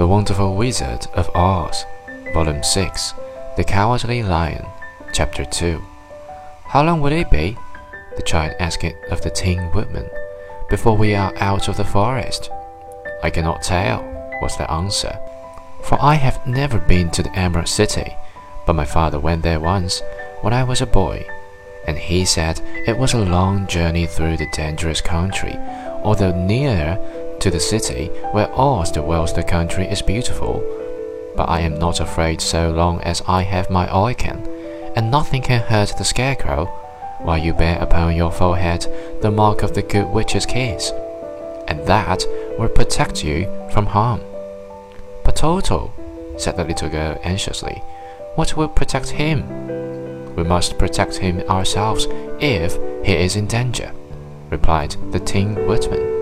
The Wonderful Wizard of Oz, Volume 6, The Cowardly Lion, Chapter 2. How long will it be? The child asked of the Tin Woodman. Before we are out of the forest. I cannot tell, was the answer. For I have never been to the Emerald City, but my father went there once when I was a boy, and he said it was a long journey through the dangerous country, although nearer to the city where all the the country is beautiful. But I am not afraid so long as I have my oil-can, and nothing can hurt the scarecrow, while you bear upon your forehead the mark of the good witch's kiss, and that will protect you from harm. But Toto, said the little girl anxiously, what will protect him? We must protect him ourselves if he is in danger, replied the Tin Woodman.